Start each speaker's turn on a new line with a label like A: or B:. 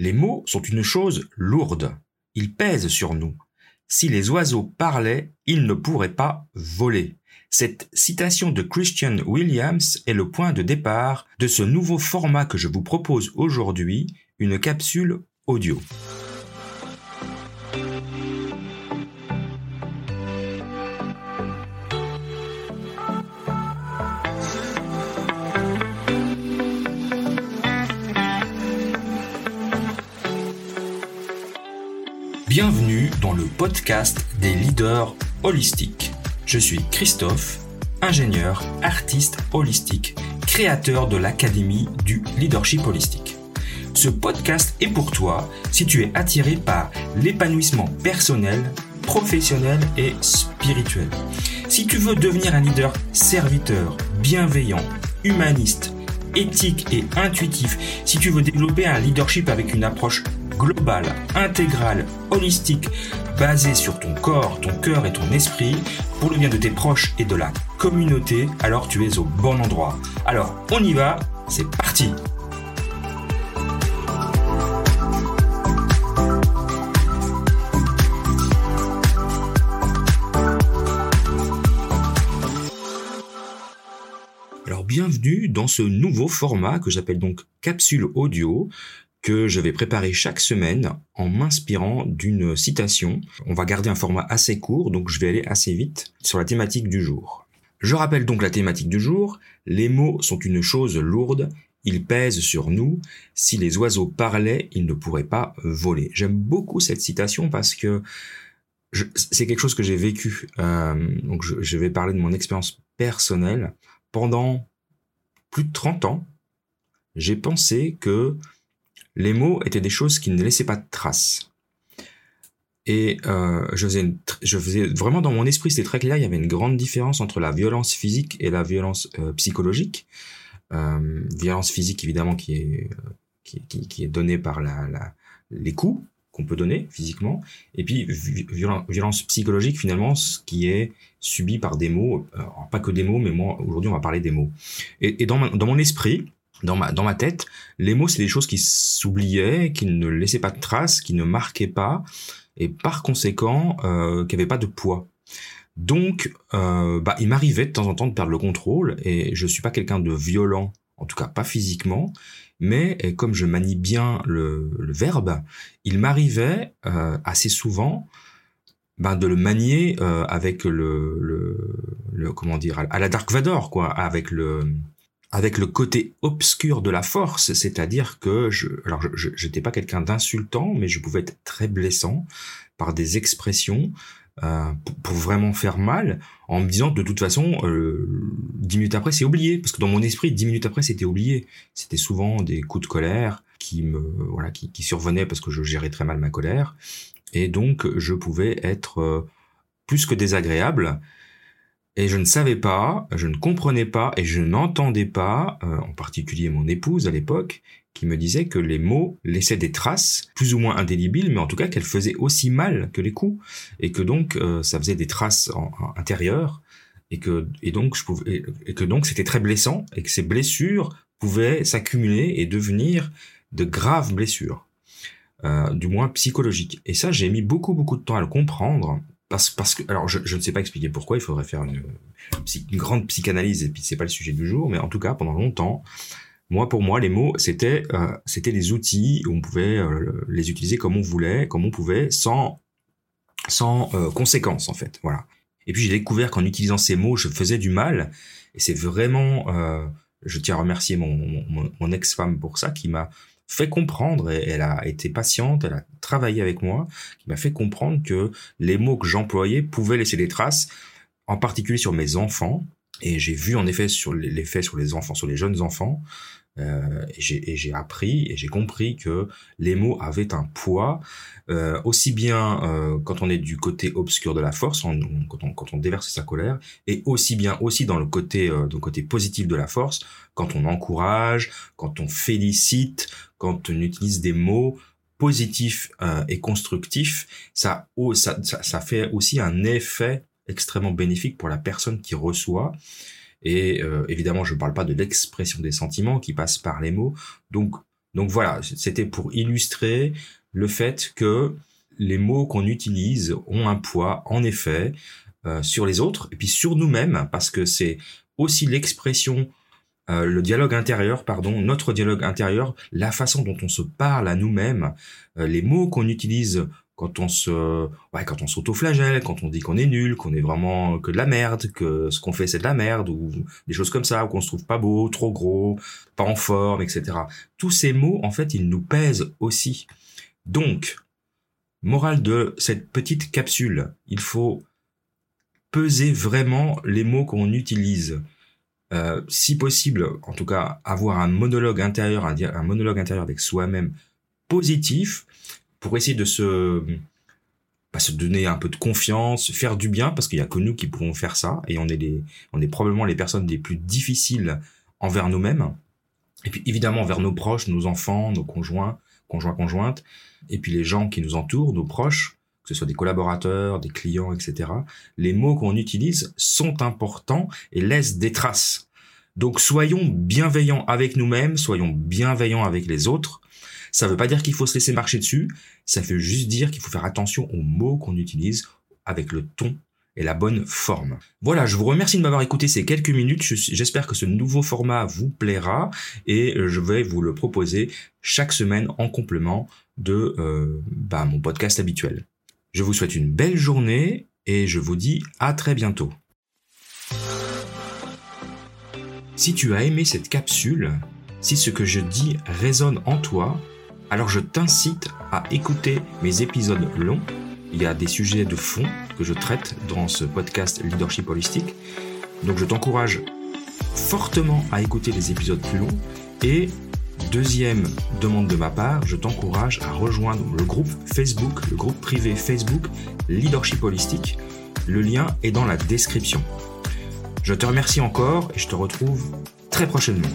A: Les mots sont une chose lourde. Ils pèsent sur nous. Si les oiseaux parlaient, ils ne pourraient pas voler. Cette citation de Christian Williams est le point de départ de ce nouveau format que je vous propose aujourd'hui, une capsule audio. Bienvenue dans le podcast des leaders holistiques. Je suis Christophe, ingénieur, artiste holistique, créateur de l'Académie du leadership holistique. Ce podcast est pour toi si tu es attiré par l'épanouissement personnel, professionnel et spirituel. Si tu veux devenir un leader serviteur, bienveillant, humaniste, éthique et intuitif, si tu veux développer un leadership avec une approche globale, intégrale, holistique, basée sur ton corps, ton cœur et ton esprit, pour le bien de tes proches et de la communauté, alors tu es au bon endroit. Alors, on y va, c'est parti Alors bienvenue dans ce nouveau format que j'appelle donc capsule audio que je vais préparer chaque semaine en m'inspirant d'une citation. On va garder un format assez court, donc je vais aller assez vite sur la thématique du jour. Je rappelle donc la thématique du jour. Les mots sont une chose lourde. Ils pèsent sur nous. Si les oiseaux parlaient, ils ne pourraient pas voler. J'aime beaucoup cette citation parce que c'est quelque chose que j'ai vécu. Euh, donc je, je vais parler de mon expérience personnelle. Pendant plus de 30 ans, j'ai pensé que les mots étaient des choses qui ne laissaient pas de traces. Et euh, je, faisais je faisais vraiment dans mon esprit, c'était très clair, il y avait une grande différence entre la violence physique et la violence euh, psychologique. Euh, violence physique évidemment qui est qui, qui, est donnée par la, la les coups qu'on peut donner physiquement, et puis violence psychologique finalement, ce qui est subi par des mots, pas que des mots, mais moi aujourd'hui on va parler des mots. Et, et dans, dans mon esprit, dans ma, tête, les mots, c'est des choses qui s'oubliaient, qui ne laissaient pas de traces, qui ne marquaient pas, et par conséquent, euh, qui n'avaient pas de poids. Donc, euh, bah, il m'arrivait de temps en temps de perdre le contrôle, et je suis pas quelqu'un de violent, en tout cas pas physiquement, mais comme je manie bien le, verbe, il m'arrivait euh, assez souvent ben, de le manier avec le, le, comment dire à la Dark Vador quoi, avec le avec le côté obscur de la force, c'est-à-dire que je, alors je n'étais pas quelqu'un d'insultant, mais je pouvais être très blessant par des expressions euh, pour, vraiment faire mal, en me disant de toute façon, euh, dix minutes après c'est oublié, parce que dans mon esprit, dix minutes après c'était oublié. C'était souvent des coups de colère qui me voilà qui, qui survenaient parce que je gérais très mal ma colère, et donc je pouvais être euh, plus que désagréable et je ne savais pas, je ne comprenais pas et je n'entendais pas, euh, en particulier mon épouse à l'époque, qui me disait que les mots laissaient des traces, plus ou moins indélébiles, mais en tout cas qu'elles faisaient aussi mal que les coups, et que donc euh, ça faisait des traces intérieures, et que donc c'était très blessant, et que ces blessures pouvaient s'accumuler et devenir de graves blessures, euh, du moins psychologiques. Et ça, j'ai mis beaucoup beaucoup de temps à le comprendre, parce, que, alors je, ne sais pas expliquer pourquoi, il faudrait faire une, grande psychanalyse, et puis c'est pas le sujet du jour, mais en tout cas, pendant longtemps, moi, pour moi, les mots, c'était euh, c'était des outils où on pouvait euh, les utiliser comme on voulait, comme on pouvait, sans sans euh, conséquences en fait. Voilà. Et puis j'ai découvert qu'en utilisant ces mots, je faisais du mal, et c'est vraiment, je tiens à remercier mon ex-femme pour ça, qui m'a fait comprendre, elle a été patiente, elle a travaillé avec moi, qui m'a fait comprendre que les mots que j'employais pouvaient laisser des traces, en particulier sur mes enfants. Et j'ai vu en effet sur l'effet sur les enfants, sur les jeunes enfants, euh, et j'ai appris et j'ai compris que les mots avaient un poids, euh, aussi bien euh, quand on est du côté obscur de la force, quand, on, quand on déverse sa colère, et aussi bien aussi dans le côté, euh, dans le côté positif de la force, quand on encourage, quand on félicite, quand on utilise des mots positifs euh, et constructifs, ça, ça, ça, ça fait aussi un effet extrêmement bénéfique pour la personne qui reçoit. Et euh, évidemment, je ne parle pas de l'expression des sentiments qui passe par les mots. Donc, Donc voilà, c'était pour illustrer le fait que les mots qu'on utilise ont un poids, en effet, euh, sur les autres, et puis sur nous-mêmes, parce que c'est aussi l'expression, euh, le dialogue intérieur, pardon, notre dialogue intérieur, la façon dont on se parle à nous-mêmes, les mots qu'on utilise quand on se, ouais, quand on s'autoflagelle, quand on dit qu'on est nul, qu'on est vraiment que de la merde, que ce qu'on fait c'est de la merde, ou des choses comme ça, ou qu'on se trouve pas beau, trop gros, pas en forme, etc. Tous ces mots, en fait, ils nous pèsent aussi. Donc, morale de cette petite capsule, il faut peser vraiment les mots qu'on utilise. Euh, si possible, en tout cas, avoir un monologue intérieur, un, un monologue intérieur avec soi-même positif, pour essayer de se, bah, se donner un peu de confiance, faire du bien, parce qu'il y a que nous qui pouvons faire ça, et on est les, on est probablement les personnes les plus difficiles envers nous-mêmes, et puis évidemment envers nos proches, nos enfants, nos conjoints, conjoints, conjointes, et puis les gens qui nous entourent, nos proches, que ce soit des collaborateurs, des clients, etc. Les mots qu'on utilise sont importants et laissent des traces. Donc soyons bienveillants avec nous-mêmes, soyons bienveillants avec les autres, ça ne veut pas dire qu'il faut se laisser marcher dessus, ça veut juste dire qu'il faut faire attention aux mots qu'on utilise avec le ton et la bonne forme. Voilà, je vous remercie de m'avoir écouté ces quelques minutes. J'espère que ce nouveau format vous plaira et je vais vous le proposer chaque semaine en complément de euh, bah, mon podcast habituel. Je vous souhaite une belle journée et je vous dis à très bientôt. Si tu as aimé cette capsule, si ce que je dis résonne en toi, alors je t'incite à écouter mes épisodes longs. Il y a des sujets de fond que je traite dans ce podcast Leadership Holistique. Donc je t'encourage fortement à écouter les épisodes plus longs. Et deuxième demande de ma part, je t'encourage à rejoindre le groupe Facebook, le groupe privé Facebook Leadership Holistique. Le lien est dans la description. Je te remercie encore et je te retrouve très prochainement.